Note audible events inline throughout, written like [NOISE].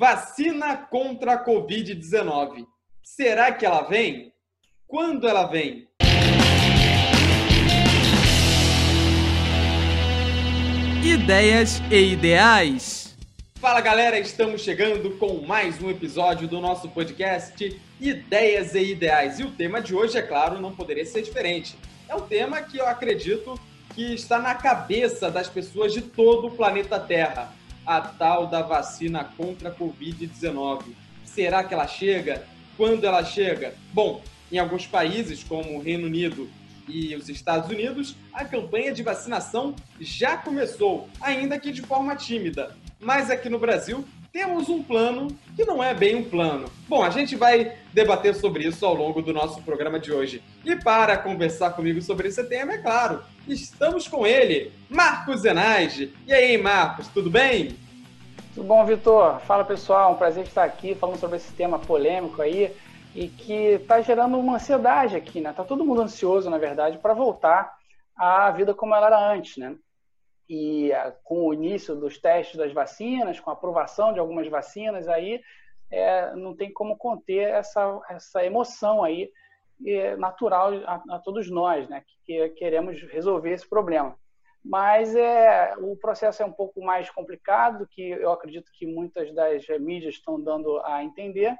Vacina contra a Covid-19. Será que ela vem? Quando ela vem? Ideias e ideais. Fala galera, estamos chegando com mais um episódio do nosso podcast Ideias e Ideais. E o tema de hoje, é claro, não poderia ser diferente. É um tema que eu acredito que está na cabeça das pessoas de todo o planeta Terra a tal da vacina contra a Covid-19. Será que ela chega? Quando ela chega? Bom, em alguns países, como o Reino Unido e os Estados Unidos, a campanha de vacinação já começou, ainda que de forma tímida. Mas aqui no Brasil, temos um plano que não é bem um plano. Bom, a gente vai debater sobre isso ao longo do nosso programa de hoje. E para conversar comigo sobre esse tema, é claro, estamos com ele, Marcos Zenaide. E aí, Marcos, tudo bem? Tudo bom, Vitor? Fala pessoal, um prazer estar aqui falando sobre esse tema polêmico aí e que está gerando uma ansiedade aqui, né? Tá todo mundo ansioso, na verdade, para voltar à vida como ela era antes, né? e ah, com o início dos testes das vacinas, com a aprovação de algumas vacinas, aí é, não tem como conter essa, essa emoção aí é, natural a, a, todos nós, né, que, que, queremos resolver esse problema. Mas é, o processo é um pouco mais complicado do que eu acredito que muitas das mídias estão dando a entender.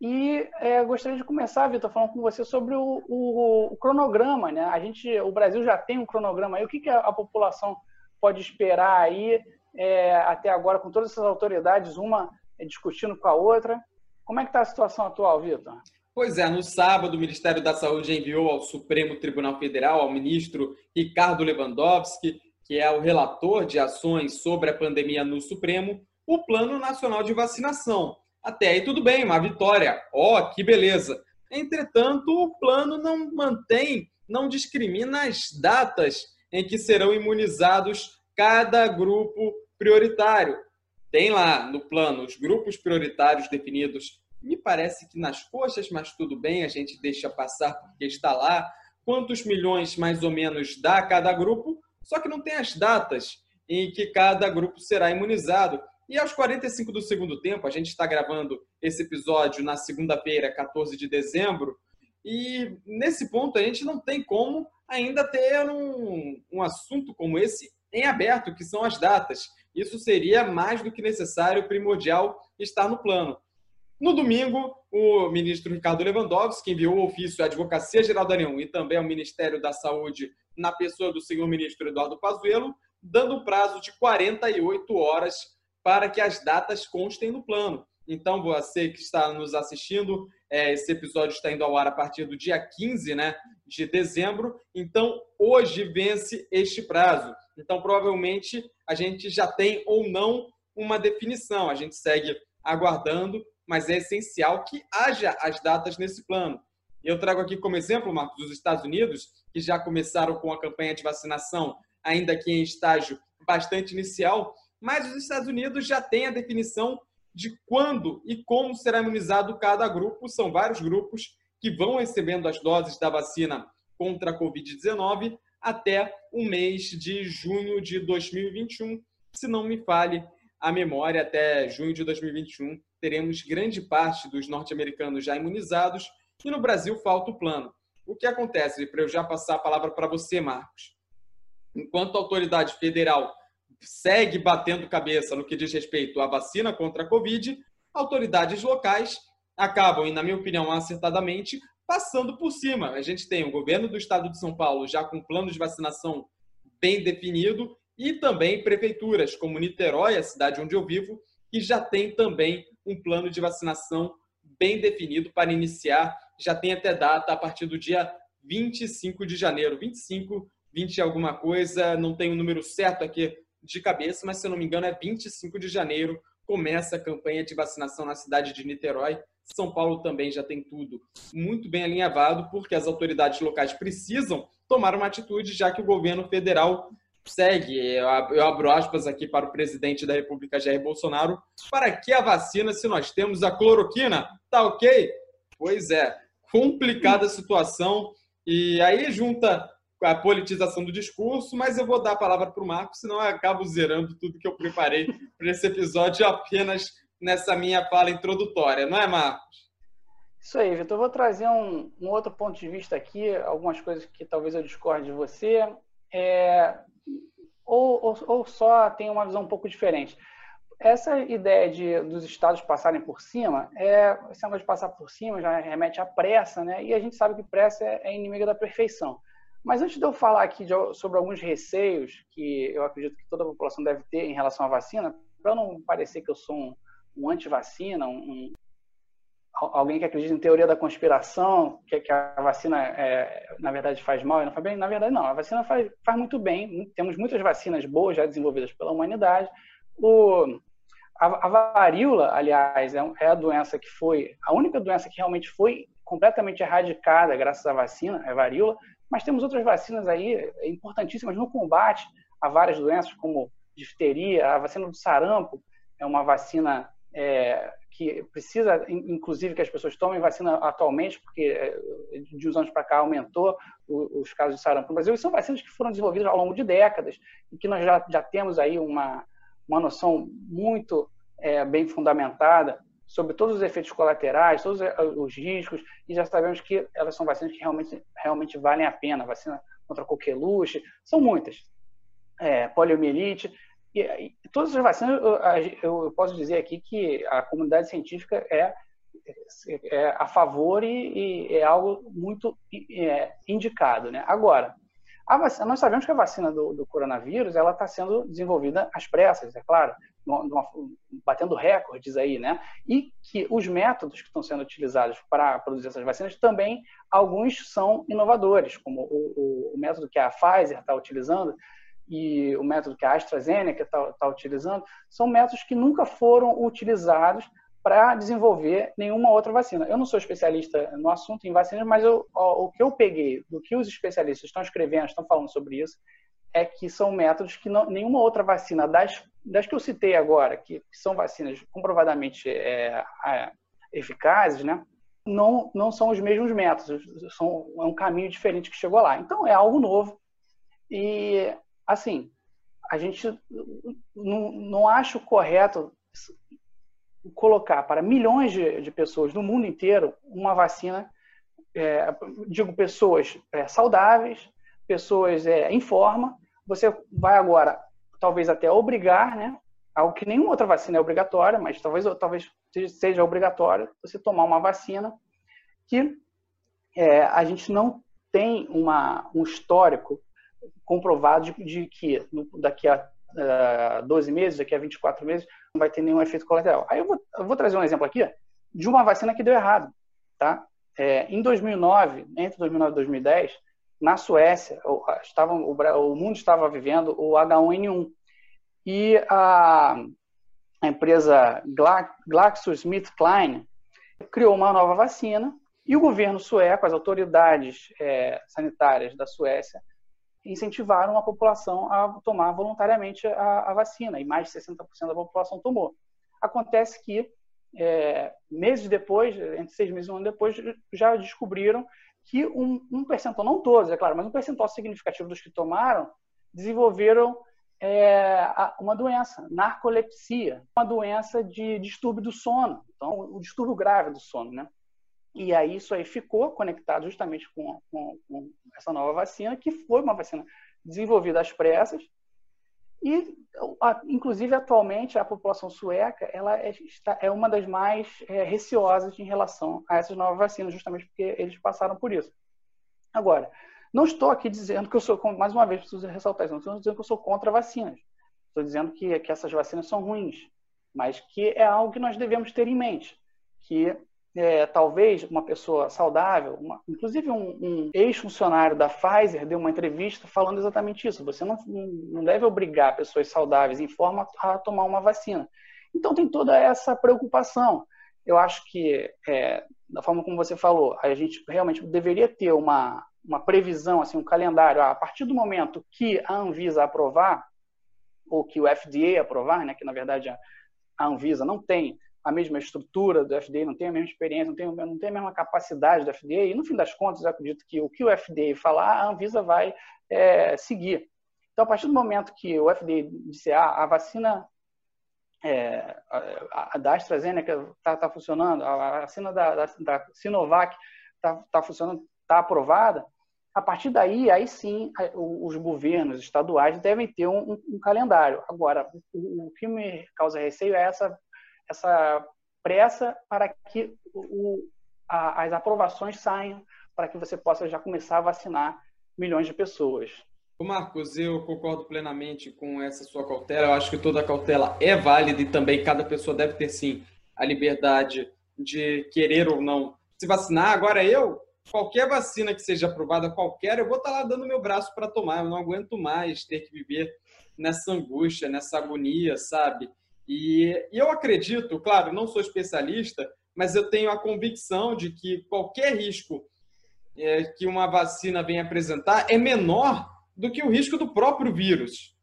E é, gostaria de começar, Vitor, falando com você sobre o, o, o, cronograma. Né? A gente, o Brasil já tem um cronograma aí. O que, que a, a população pode esperar aí é, até agora com todas essas autoridades, uma discutindo com a outra. Como é que está a situação atual, Vitor? Pois é, no sábado o Ministério da Saúde enviou ao Supremo Tribunal Federal, ao ministro Ricardo Lewandowski, que é o relator de ações sobre a pandemia no Supremo, o Plano Nacional de Vacinação. Até aí tudo bem, uma vitória. Ó, oh, que beleza. Entretanto, o plano não mantém, não discrimina as datas em que serão imunizados cada grupo prioritário. Tem lá no plano os grupos prioritários definidos. Me parece que nas coxas, mas tudo bem, a gente deixa passar porque está lá. Quantos milhões mais ou menos dá cada grupo? Só que não tem as datas em que cada grupo será imunizado. E aos 45 do segundo tempo, a gente está gravando esse episódio na segunda-feira, 14 de dezembro, e nesse ponto a gente não tem como ainda ter um, um assunto como esse em aberto, que são as datas. Isso seria mais do que necessário, primordial, estar no plano. No domingo, o ministro Ricardo Lewandowski enviou o ofício à Advocacia Geral da União e também ao Ministério da Saúde, na pessoa do senhor ministro Eduardo Pazuello, dando prazo de 48 horas para que as datas constem no plano. Então, você que está nos assistindo, é, esse episódio está indo ao ar a partir do dia 15 né, de dezembro. Então, hoje vence este prazo. Então, provavelmente, a gente já tem ou não uma definição. A gente segue aguardando, mas é essencial que haja as datas nesse plano. Eu trago aqui como exemplo, Marcos, os Estados Unidos, que já começaram com a campanha de vacinação, ainda que em estágio bastante inicial, mas os Estados Unidos já têm a definição de quando e como será imunizado cada grupo. São vários grupos que vão recebendo as doses da vacina contra a Covid-19 até o mês de junho de 2021. Se não me falhe a memória, até junho de 2021 teremos grande parte dos norte-americanos já imunizados e no Brasil falta o plano. O que acontece? Para eu já passar a palavra para você, Marcos. Enquanto a autoridade federal segue batendo cabeça no que diz respeito à vacina contra a Covid, autoridades locais acabam, e na minha opinião acertadamente, passando por cima. A gente tem o governo do estado de São Paulo já com plano de vacinação bem definido e também prefeituras como Niterói, a cidade onde eu vivo, que já tem também um plano de vacinação bem definido para iniciar. Já tem até data a partir do dia 25 de janeiro, 25, 20 alguma coisa, não tem o um número certo aqui de cabeça, mas se eu não me engano é 25 de janeiro, começa a campanha de vacinação na cidade de Niterói. São Paulo também já tem tudo muito bem alinhavado, porque as autoridades locais precisam tomar uma atitude, já que o governo federal segue. Eu abro aspas aqui para o presidente da República, Jair Bolsonaro. Para que a vacina se nós temos a cloroquina? Tá ok? Pois é, complicada a situação. E aí junta a politização do discurso, mas eu vou dar a palavra para o Marco, senão eu acabo zerando tudo que eu preparei para esse episódio apenas nessa minha fala introdutória, não é, Marcos? Isso aí, Vitor. Eu vou trazer um, um, outro ponto de vista aqui, algumas coisas que talvez eu discorde de você, é, ou, ou, ou só tem uma visão um pouco diferente. Essa ideia de, dos estados passarem por cima, é, esse negócio de passar por cima já remete à pressa, né? e a gente sabe que pressa é, é inimiga da perfeição. Mas antes de eu falar aqui de, sobre alguns receios que eu acredito que toda a população deve ter em relação à vacina, para não parecer que eu sou um, um anti-vacina, um, alguém que acredita em teoria da conspiração, que, que a vacina, é, na verdade, faz mal e não faz bem, na verdade, não. A vacina faz, faz muito bem. Temos muitas vacinas boas já desenvolvidas pela humanidade. O, a, a varíola, aliás, é, é a doença que foi, a única doença que realmente foi completamente erradicada graças à vacina, é a varíola, mas temos outras vacinas aí importantíssimas no combate a várias doenças, como difteria, a vacina do sarampo é uma vacina é, que precisa, inclusive, que as pessoas tomem vacina atualmente, porque é, de uns anos para cá aumentou os casos de sarampo no Brasil. E são vacinas que foram desenvolvidas ao longo de décadas e que nós já, já temos aí uma, uma noção muito é, bem fundamentada sobre todos os efeitos colaterais, todos os riscos, e já sabemos que elas são vacinas que realmente, realmente valem a pena. Vacina contra coqueluche, são muitas. É, poliomielite, e, todas as vacinas, eu, eu, posso dizer aqui que a comunidade científica é, é a favor e, e é algo muito é, indicado. Né? Agora, Vacina, nós sabemos que a vacina do, do coronavírus ela está sendo desenvolvida às pressas, é claro, numa, batendo recordes aí, né? E que os métodos que estão sendo utilizados para produzir essas vacinas também alguns são inovadores, como o, o, o método que a Pfizer está utilizando e o método que a AstraZeneca está tá utilizando são métodos que nunca foram utilizados para desenvolver nenhuma outra vacina. Eu não sou especialista no assunto em vacinas, mas eu, o que eu peguei do que os especialistas estão escrevendo, estão falando sobre isso, é que são métodos que não, nenhuma outra vacina das, das que eu citei agora, que, que são vacinas comprovadamente é, é, eficazes, né? Não, não são os mesmos métodos, são, é um caminho diferente que chegou lá. Então, é algo novo. E, assim, a gente não, não acho correto colocar para milhões de, de pessoas no mundo inteiro uma vacina, é, digo pessoas é, saudáveis, pessoas é, em forma, você vai agora talvez até obrigar, né, algo que nenhuma outra vacina é obrigatória, mas talvez talvez seja obrigatório você tomar uma vacina que é, a gente não tem uma, um histórico comprovado de, de que daqui a uh, é, 12 meses, daqui a 24 meses, não vai ter nenhum efeito colateral. Aí eu vou, eu vou trazer um exemplo aqui de uma vacina que deu errado. Tá? É, em 2009, entre 2009 e 2010, na Suécia, estava, o, o mundo estava vivendo o H1N1. E a, a empresa GlaxoSmithKline criou uma nova vacina e o governo sueco, as autoridades é, sanitárias da Suécia, incentivaram a população a tomar voluntariamente a, a vacina, e mais de 60% da população tomou. Acontece que, é, meses depois, entre seis meses e um ano depois, já descobriram que um, um, percentual, não todos, é claro, mas um percentual significativo dos que tomaram desenvolveram é, uma doença, narcolepsia, uma doença de distúrbio do sono, então o distúrbio grave do sono, né? E aí isso aí ficou conectado justamente com, com, com, essa nova vacina, que foi uma vacina desenvolvida às pressas. E, inclusive, atualmente, a população sueca ela é, é uma das mais é, receosas em relação a essas novas vacinas, justamente porque eles passaram por isso. Agora, não estou aqui dizendo que eu sou, mais uma vez, preciso ressaltar isso, não estou dizendo que eu sou contra vacinas. Estou dizendo que, que essas vacinas são ruins, mas que é algo que nós devemos ter em mente, que é, talvez uma pessoa saudável, uma, inclusive um, um ex-funcionário da Pfizer deu uma entrevista falando exatamente isso. Você não, não deve obrigar pessoas saudáveis em forma a tomar uma vacina. Então tem toda essa preocupação. Eu acho que, é, da forma como você falou, a gente realmente deveria ter uma, uma previsão, assim, um calendário. Ah, a partir do momento que a Anvisa aprovar, ou que o FDA aprovar, né, que na verdade a, a Anvisa não tem a mesma estrutura do FDA, não tem a mesma experiência, não tem, não tem a mesma capacidade do FDA, e no fim das contas, eu acredito que o que o FDA falar, a Anvisa vai é, seguir. Então, a partir do momento que o FDA disser ah, a vacina é, a, a da AstraZeneca está tá funcionando, a vacina da, da, da Sinovac está tá funcionando, está aprovada, a partir daí, aí sim, os governos estaduais devem ter um, um calendário. Agora, o, o, que me causa receio é essa, essa pressa para que o, a, as aprovações saiam, para que você possa já começar a vacinar milhões de pessoas. Marcos, eu concordo plenamente com essa sua cautela. Eu acho que toda cautela é válida e também cada pessoa deve ter, sim, a liberdade de querer ou não se vacinar. Agora, eu, qualquer vacina que seja aprovada, qualquer, eu vou estar lá dando meu braço para tomar. Eu não aguento mais ter que viver nessa angústia, nessa agonia, sabe? E, e eu acredito, claro, não sou especialista, mas eu tenho a convicção de que qualquer risco é, que uma vacina venha apresentar é menor do que o risco do próprio vírus.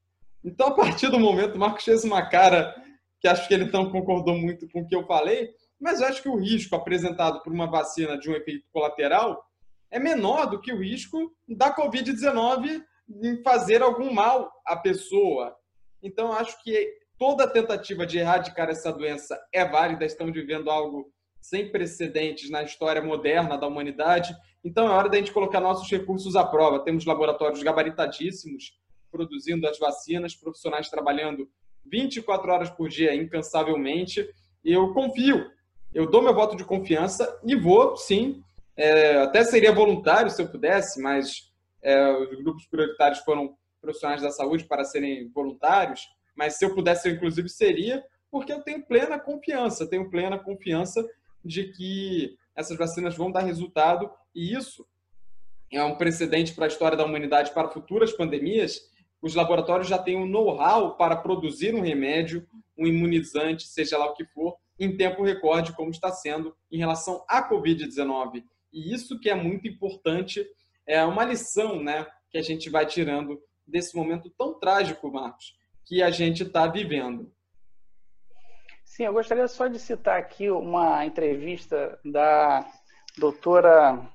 Então, a partir do momento, o Marcos fez uma cara que acho que ele não concordou muito com o que eu falei, mas eu acho que o risco apresentado por uma vacina de um efeito colateral é menor do que o risco da Covid-19 em fazer algum mal à pessoa. Então, acho que toda tentativa de erradicar essa doença é válida. Estamos vivendo algo sem precedentes na história moderna da humanidade então é hora da gente colocar nossos recursos à prova. Temos laboratórios gabaritadíssimos produzindo as vacinas, profissionais trabalhando 24 horas por dia incansavelmente. Eu confio, eu dou meu voto de confiança e vou, sim. É, até seria voluntário se eu pudesse, mas é, os grupos prioritários foram profissionais da saúde para serem voluntários. Mas se eu pudesse, eu inclusive seria, porque eu tenho plena confiança, tenho plena confiança de que essas vacinas vão dar resultado e isso é um precedente para a história da humanidade para futuras pandemias. Os laboratórios já têm um know-how para produzir um remédio, um imunizante, seja lá o que for, em tempo recorde, como está sendo em relação à Covid-19. E isso que é muito importante, é uma lição né, que a gente vai tirando desse momento tão trágico, Marcos, que a gente está vivendo. Sim, eu gostaria só de citar aqui uma entrevista da doutora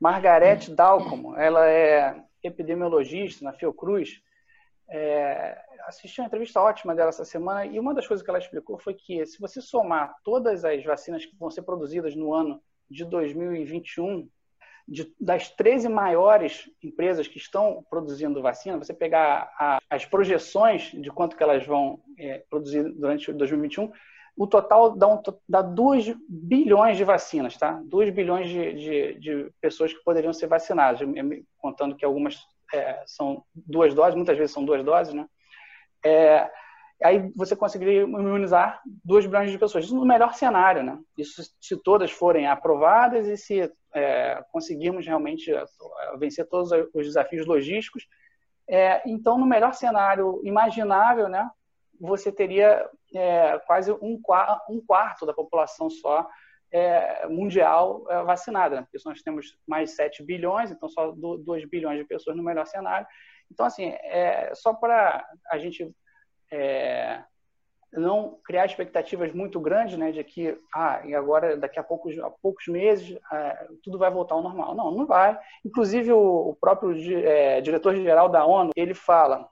Margarete Dalcomo. Ela é epidemiologista na Fiocruz. É, assisti uma entrevista ótima dela essa semana e uma das coisas que ela explicou foi que se você somar todas as vacinas que vão ser produzidas no ano de 2021 de, das 13 maiores empresas que estão produzindo vacina, você pegar a, as projeções de quanto que elas vão é, produzir durante 2021, o total dá, um, dá 2 bilhões de vacinas, tá? 2 bilhões de, de, de, pessoas que poderiam ser vacinadas, contando que algumas é, são duas doses, muitas vezes são duas doses, né? É, aí você conseguiria imunizar 2 bilhões de pessoas. Isso no melhor cenário, né? Isso se todas forem aprovadas e se é, conseguirmos realmente é, vencer todos os desafios logísticos. É, então, no melhor cenário imaginável, né, você teria é, quase um, um, quarto da população só é, mundial é, vacinada, né? porque nós temos mais 7 bilhões, então só 2 bilhões de pessoas no melhor cenário. Então, assim, é, só para a gente é, não criar expectativas muito grandes, né, de que ah, e agora daqui a poucos, a poucos meses é, tudo vai voltar ao normal. Não, não vai. Inclusive o, o próprio é, diretor-geral da ONU ele fala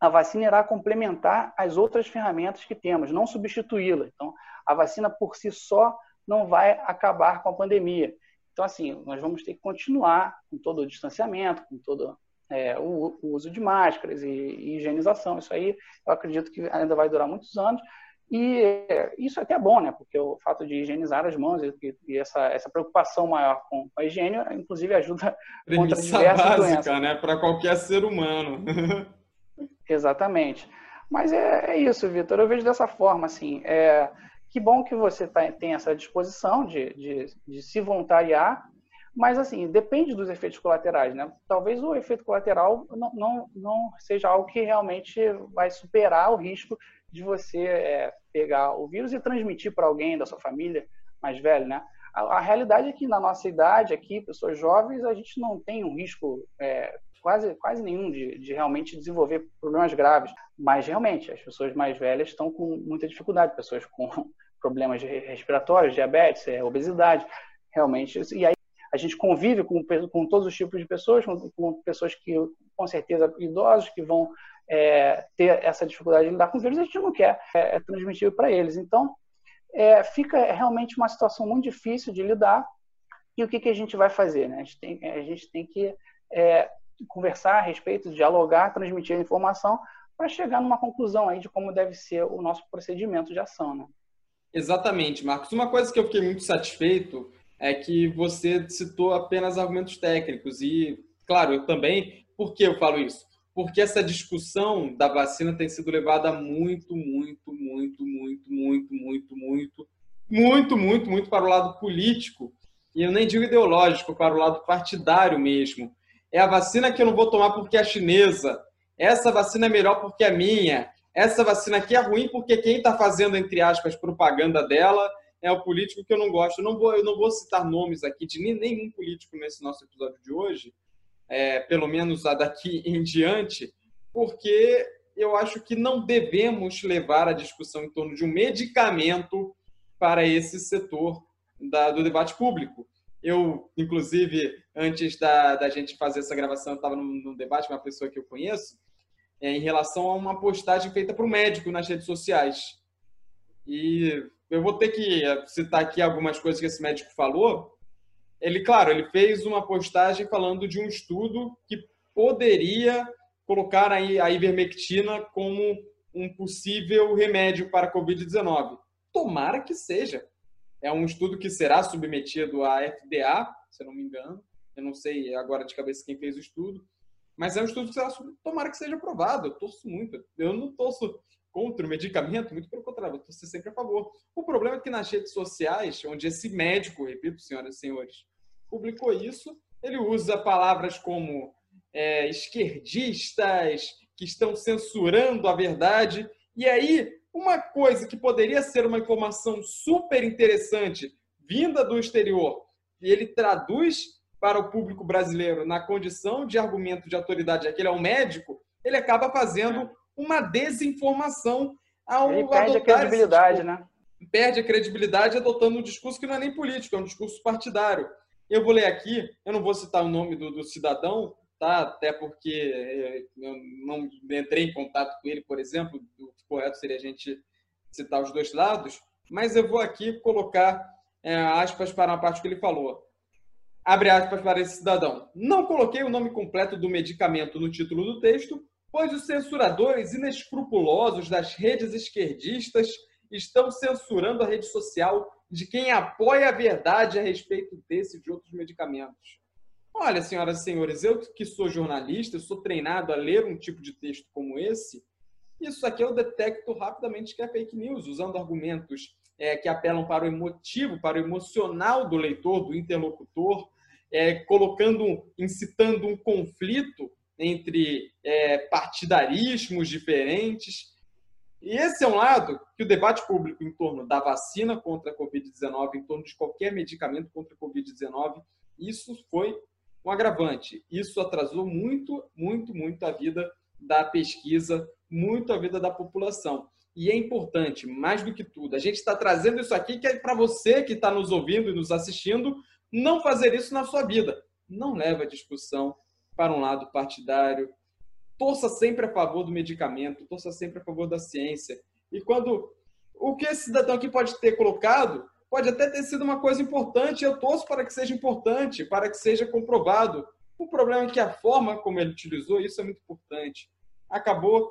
a vacina irá complementar as outras ferramentas que temos, não substituí-la. Então, a vacina por si só não vai acabar com a pandemia. Então, assim, nós vamos ter que continuar com todo o distanciamento, com todo é, o, o, uso de máscaras e, e, higienização. Isso aí eu acredito que ainda vai durar muitos anos. E é, isso é até é bom, né? Porque o fato de higienizar as mãos e, e essa, essa preocupação maior com a higiene, inclusive, ajuda [LAUGHS] Premissa contra diversas básica, doenças. né? Para qualquer ser humano. [LAUGHS] Exatamente. Mas é, é isso, Vitor. Eu vejo dessa forma, assim. É, que bom que você tá, tem essa disposição de, de, de se voluntariar mas, assim, depende dos efeitos colaterais, né? Talvez o efeito colateral não, não, não seja algo que realmente vai superar o risco de você é, pegar o vírus e transmitir para alguém da sua família mais velho, né? A, a, realidade é que na nossa idade aqui, pessoas jovens, a gente não tem um risco é, quase, quase nenhum de, de realmente desenvolver problemas graves. Mas, realmente, as pessoas mais velhas estão com muita dificuldade, pessoas com [LAUGHS] problemas respiratórios, diabetes, é, obesidade, realmente. E aí a gente convive com, com todos os tipos de pessoas, com, com pessoas que, com certeza, idosos que vão é, ter essa dificuldade de lidar com os vírus, a gente não quer é, é transmitir para eles. Então, é, fica realmente uma situação muito difícil de lidar. E o que, que a gente vai fazer? Né? A, gente tem, a gente tem que é, conversar a respeito, dialogar, transmitir a informação para chegar numa conclusão aí de como deve ser o nosso procedimento de ação. Né? Exatamente, Marcos. Uma coisa que eu fiquei muito satisfeito é que você citou apenas argumentos técnicos. E, claro, eu também. Por que eu falo isso? Porque essa discussão da vacina tem sido levada muito, muito, muito, muito, muito, muito, muito, muito, muito, muito para o lado político. E eu nem digo ideológico, para o lado partidário mesmo. É a vacina que eu não vou tomar porque é chinesa. Essa vacina é melhor porque é minha essa vacina aqui é ruim porque quem está fazendo, entre aspas, propaganda dela é o político que eu não gosto. Eu não vou, eu não vou citar nomes aqui de nenhum político nesse nosso episódio de hoje, é, pelo menos daqui [LAUGHS] em diante, porque eu acho que não devemos levar a discussão em torno de um medicamento para esse setor da, do debate público. Eu, inclusive, antes da, da gente fazer essa gravação, estava num, num debate com uma pessoa que eu conheço, é, em relação a uma postagem feita para o médico nas redes sociais. E eu vou ter que citar aqui algumas coisas que esse médico falou. Ele, claro, ele fez uma postagem falando de um estudo que poderia colocar a ivermectina como um possível remédio para a Covid-19. Tomara que seja. É um estudo que será submetido à FDA, se eu não me engano. Eu não sei agora de cabeça quem fez o estudo. Mas é um estudo que será, tomara que seja aprovado. Eu torço muito. Eu não torço contra o medicamento, muito pelo contrário, eu torço sempre a favor. O problema é que nas redes sociais, onde esse médico, repito, senhoras e senhores, publicou isso, ele usa palavras como é, esquerdistas, que estão censurando a verdade. E aí, uma coisa que poderia ser uma informação super interessante vinda do exterior, e ele traduz para o público brasileiro na condição de argumento de autoridade, já que ele é um médico, ele acaba fazendo é. uma desinformação ao ele perde a credibilidade, né? Perde a credibilidade adotando um discurso que não é nem político, é um discurso partidário. Eu vou ler aqui, eu não vou citar o nome do, do cidadão, tá? Até porque eh, eu não entrei em contato com ele, por exemplo, o correto seria a gente citar os dois lados, mas eu vou aqui colocar é, aspas para uma parte que ele falou abre aspas para esse cidadão. Não coloquei o nome completo do medicamento no título do texto, pois os censuradores inescrupulosos das redes esquerdistas estão censurando a rede social de quem apoia a verdade a respeito desse e de outros medicamentos. Olha, senhoras e senhores, eu que sou jornalista, sou treinado a ler um tipo de texto como esse, isso aqui eu detecto rapidamente que é fake news, usando argumentos é, que apelam para o emotivo, para o emocional do leitor, do interlocutor, é, colocando, incitando um conflito entre é, partidarismos diferentes. E esse é um lado que o debate público em torno da vacina contra a Covid-19, em torno de qualquer medicamento contra a Covid-19, isso foi um agravante. Isso atrasou muito, muito, muito a vida da pesquisa, muito a vida da população. E é importante, mais do que tudo, a gente está trazendo isso aqui que é para você que está nos ouvindo e nos assistindo, não fazer isso na sua vida. Não leve a discussão para um lado partidário. Torça sempre a favor do medicamento, torça sempre a favor da ciência. E quando o que esse cidadão aqui pode ter colocado pode até ter sido uma coisa importante, eu torço para que seja importante, para que seja comprovado. O problema é que a forma como ele utilizou isso é muito importante. Acabou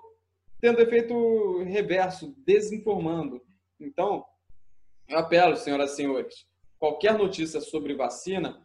tendo efeito reverso, desinformando. Então, eu apelo, senhoras e senhores, qualquer notícia sobre vacina,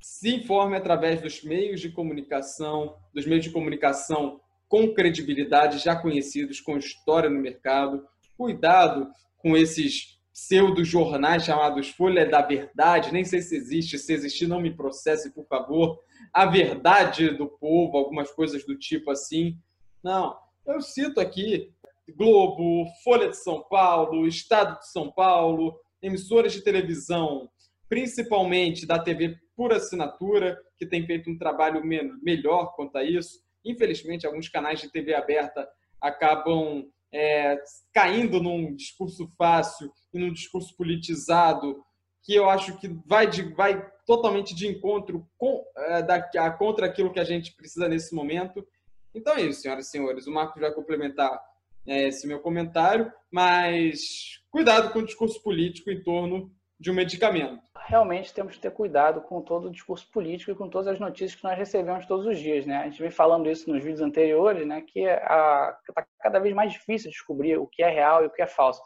se informe através dos meios de comunicação, dos meios de comunicação com credibilidade, já conhecidos, com história no mercado. Cuidado com esses pseudo-jornais chamados Folha da Verdade, nem sei se existe, se existir não me processe, por favor. A Verdade do Povo, algumas coisas do tipo assim. Não, eu cito aqui Globo, Folha de São Paulo, Estado de São Paulo, emissoras de televisão, principalmente da TV por assinatura, que tem feito um trabalho melhor quanto a isso. Infelizmente, alguns canais de TV aberta acabam é, caindo num discurso fácil e num discurso politizado, que eu acho que vai, de, vai totalmente de encontro com, é, da, contra aquilo que a gente precisa nesse momento Então é isso, senhoras e senhores. O Marcos vai complementar é, esse meu comentário, mas cuidado com o discurso político em torno de um medicamento. Realmente temos que ter cuidado com todo o discurso político e com todas as notícias que nós recebemos todos os dias, né? A gente vem falando isso nos vídeos anteriores, né? Que está cada vez mais difícil descobrir o que é real e o que é falso.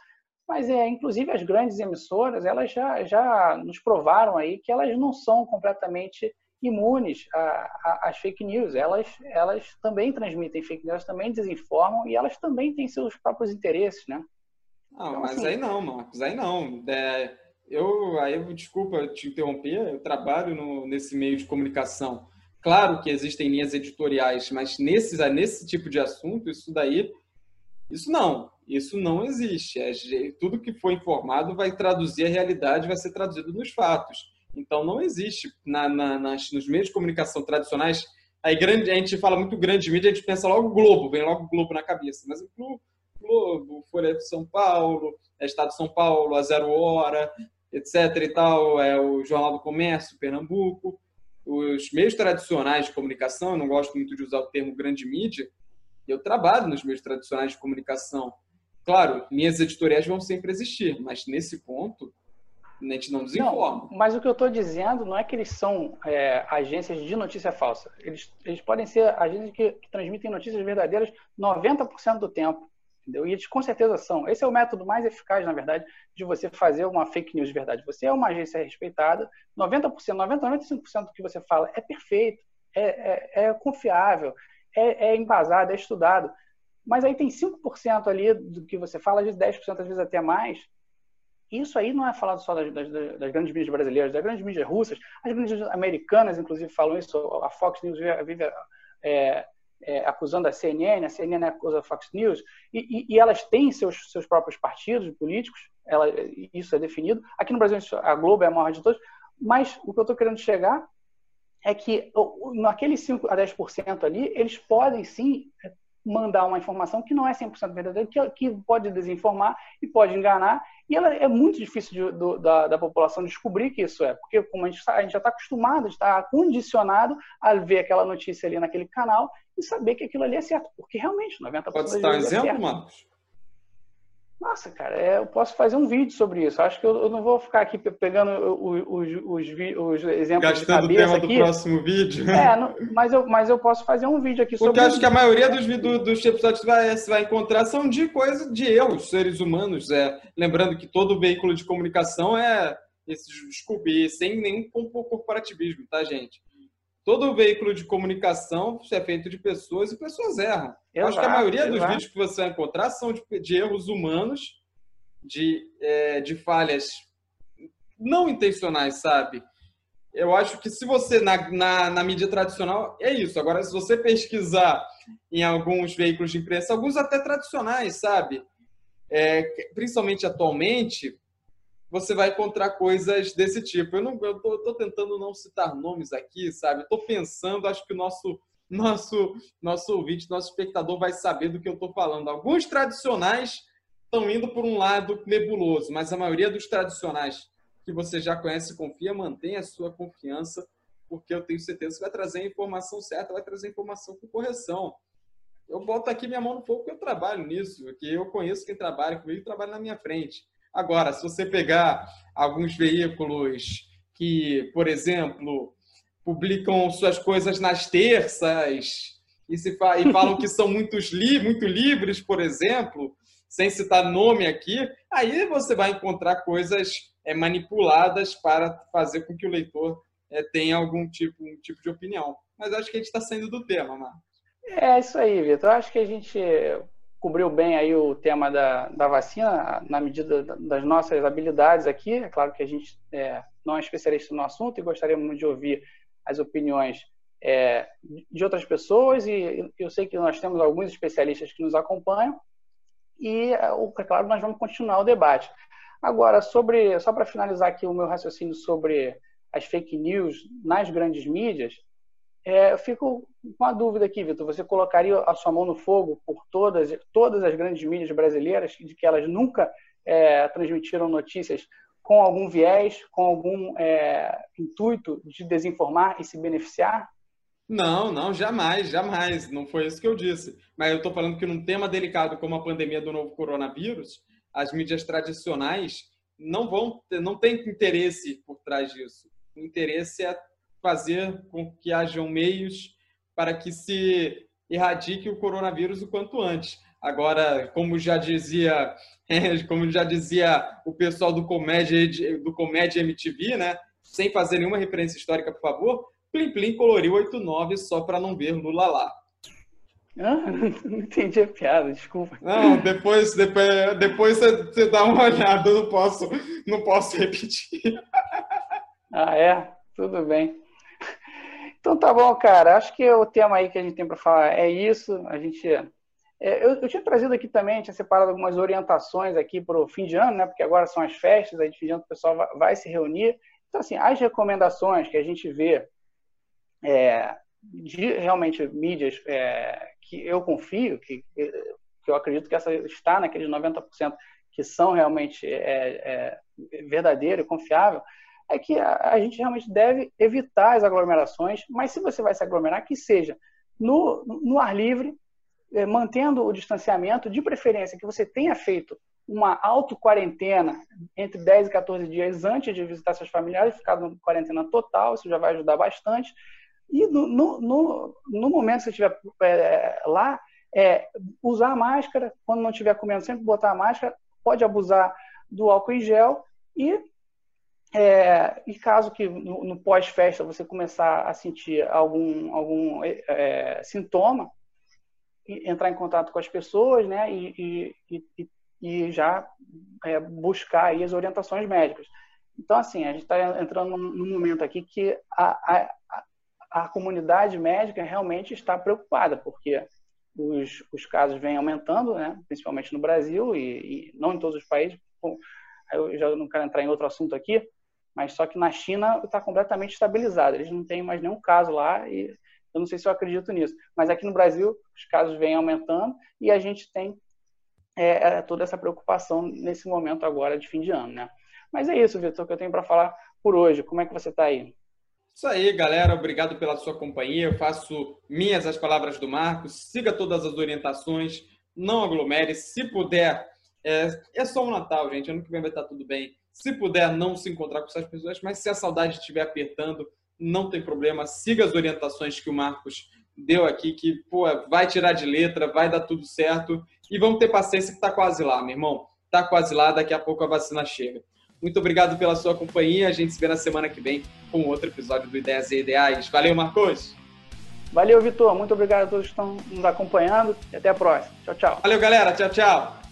Mas, é, inclusive, as grandes emissoras, elas já, já nos provaram aí que elas não são completamente imunes às fake news. Elas, elas também transmitem fake news, também desinformam e elas também têm seus próprios interesses, né? Não, então, mas assim, aí não, Marcos, aí não. É, eu, aí, desculpa te interromper, eu trabalho no, nesse meio de comunicação. Claro que existem linhas editoriais, mas nesse, nesse tipo de assunto, isso daí, isso não, isso não existe. É, tudo que foi informado vai traduzir a realidade, vai ser traduzido nos fatos. Então, não existe na, na, nas, nos meios de comunicação tradicionais. Aí, grande, a gente fala muito grande mídia, a gente pensa logo Globo, vem logo Globo na cabeça. Mas o Globo, Folha de São Paulo, é Estado de São Paulo, a Zero Hora, etc. e tal, é o Jornal do Comércio, Pernambuco. Os meios tradicionais de comunicação, eu não gosto muito de usar o termo grande mídia, eu trabalho nos meios tradicionais de comunicação. Claro, minhas editoriais vão sempre existir, mas nesse ponto a gente não desinforma. Não, mas o que eu estou dizendo não é que eles são é, agências de notícia falsa. Eles, eles podem ser agências que, que transmitem notícias verdadeiras 90% do tempo. Entendeu? E eles com certeza são. Esse é o método mais eficaz, na verdade, de você fazer uma fake news de verdade. Você é uma agência respeitada, 90%, 90%, 95% do que você fala é perfeito, é, é, é confiável, é, é embasado, é estudado. Mas aí tem 5% ali do que você fala, às vezes 10%, às vezes até mais. Isso aí não é falado só das, das, das grandes mídias brasileiras, das grandes mídias russas, as grandes mídias americanas, inclusive, falam isso. A Fox News vive é, é, acusando a CNN, a CNN acusa a Fox News, e, e, e, elas têm seus, seus próprios partidos políticos, ela, isso é definido. Aqui no Brasil, a Globo é a maior de todos, mas o que eu estou querendo chegar é que naqueles 5 a 10% ali, eles podem sim mandar uma informação que não é 100% verdadeira, que, que pode desinformar e pode enganar, e ela é muito difícil de, do, da, da, população descobrir que isso é, porque como a gente, a gente já está acostumado, está condicionado a ver aquela notícia ali naquele canal e saber que aquilo ali é certo, porque realmente 90% Pode citar um é exemplo, certo. Marcos? Nossa, cara, é, eu posso fazer um vídeo sobre isso. Acho que eu, eu não vou ficar aqui pegando os, os, os, exemplos Gastando de cabeça o tema aqui. do próximo vídeo. É, não, mas, eu, mas eu posso fazer um vídeo aqui Porque sobre Porque acho que a maioria dos, do, dos episódios que vai, você vai encontrar são de coisa de erros, seres humanos. É, lembrando que todo veículo de comunicação é, esse, desculpe, sem nenhum corporativismo, tá, gente? Todo veículo de comunicação é feito de pessoas e pessoas erram. Exato, Acho que a maioria exato. dos vídeos que você vai encontrar são de, de erros humanos, de, é, de falhas não intencionais, sabe? Eu acho que se você, na, na, na, mídia tradicional, é isso. Agora, se você pesquisar em alguns veículos de imprensa, alguns até tradicionais, sabe? É, principalmente atualmente, você vai encontrar coisas desse tipo. Eu não, eu tô, tô tentando não citar nomes aqui, sabe? Estou pensando, acho que o nosso nosso nosso ouvinte, nosso espectador vai saber do que eu estou falando. Alguns tradicionais estão indo por um lado nebuloso, mas a maioria dos tradicionais que você já conhece e confia, mantenha a sua confiança, porque eu tenho certeza que vai trazer a informação certa, vai trazer a informação com correção. Eu boto aqui minha mão no fogo porque eu trabalho nisso, que eu conheço quem trabalha comigo e trabalha na minha frente. Agora, se você pegar alguns veículos que, por exemplo, publicam suas coisas nas terças e, se fa e falam que são muitos li muito livres, por exemplo, sem citar nome aqui, aí você vai encontrar coisas é, manipuladas para fazer com que o leitor é, tenha algum tipo, um tipo de opinião. Mas acho que a gente está saindo do tema, Marcos. É isso aí, Vitor. Acho que a gente cobriu bem aí o tema da, da vacina, na medida das nossas habilidades aqui. É claro que a gente é, não é especialista no assunto e gostaríamos de ouvir as opiniões é, de outras pessoas e eu sei que nós temos alguns especialistas que nos acompanham e, é, claro, nós vamos continuar o debate. Agora, sobre só para finalizar aqui o meu raciocínio sobre as fake news nas grandes mídias, é, eu fico com uma dúvida aqui, Vitor. Você colocaria a sua mão no fogo por todas, todas as grandes mídias brasileiras, de que elas nunca é, transmitiram notícias com algum viés, com algum é, intuito de desinformar e se beneficiar? Não, não, jamais, jamais. Não foi isso que eu disse. Mas eu estou falando que num tema delicado como a pandemia do novo coronavírus, as mídias tradicionais não vão, não tem interesse por trás disso. O interesse é fazer com que hajam meios para que se erradique o coronavírus o quanto antes. Agora, como já dizia, [LAUGHS] como já dizia o pessoal do Comédia, do Comédia MTV, né? Sem fazer nenhuma referência histórica, por favor, Plim Plim coloriu 89 só para não ver Lula lá. Ah, [LAUGHS] não entendi a piada, desculpa. Não, depois, depois, depois você, você dá uma olhada, eu não posso, não posso repetir. Ah, é? Tudo bem. Então tá bom, cara. Acho que o tema aí que a gente tem para falar é isso. A gente. É, eu, eu, tinha trazido aqui também, tinha separado algumas orientações aqui para o fim de ano, né? Porque agora são as festas, aí de fim de ano o pessoal vai, vai se reunir. Então, assim, as recomendações que a gente vê é, de realmente mídias é, que eu confio, que, que eu acredito que essa está naqueles 90% que são realmente é, é, verdadeiro e confiável, é que a, a, gente realmente deve evitar as aglomerações, mas se você vai se aglomerar, que seja no, no ar livre, é, mantendo o distanciamento, de preferência que você tenha feito uma auto-quarentena entre 10 e 14 dias antes de visitar seus familiares, ficar em quarentena total, isso já vai ajudar bastante. E no, no, no, no momento que você estiver é, lá, é, usar a máscara, quando não estiver comendo, sempre botar a máscara, pode abusar do álcool em gel e, é, e caso que no, no pós-festa você começar a sentir algum, algum é, sintoma, entrar em contato com as pessoas né, e, e, e, e já é, buscar as orientações médicas. Então, assim, a gente está entrando num momento aqui que a, a, a comunidade médica realmente está preocupada, porque os, os casos vêm aumentando, né? principalmente no Brasil e, e não em todos os países. Eu já não quero entrar em outro assunto aqui, mas só que na China está completamente estabilizado. Eles não têm mais nenhum caso lá e eu não sei se eu acredito nisso. Mas aqui no Brasil os casos vêm aumentando e a gente tem é, é toda essa preocupação nesse momento agora de fim de ano, né? Mas é isso, Vitor, que eu tenho para falar por hoje. Como é que você está aí? Isso aí, galera. Obrigado pela sua companhia. Eu faço minhas as palavras do Marcos. Siga todas as orientações. Não aglomere. Se puder, é, é só um Natal, gente. Ano que vem vai estar tudo bem. Se puder, não se encontrar com essas pessoas. Mas se a saudade estiver apertando, não tem problema. Siga as orientações que o Marcos deu aqui, que pô, vai tirar de letra, vai dar tudo certo. E vamos ter paciência que está quase lá, meu irmão. Está quase lá. Daqui a pouco a vacina chega. Muito obrigado pela sua companhia. A gente se vê na semana que vem com outro episódio do Ideias e Ideais. Valeu, Marcos! Valeu, Vitor. Muito obrigado a todos que estão nos acompanhando e até a próxima. Tchau, tchau. Valeu, galera. Tchau, tchau.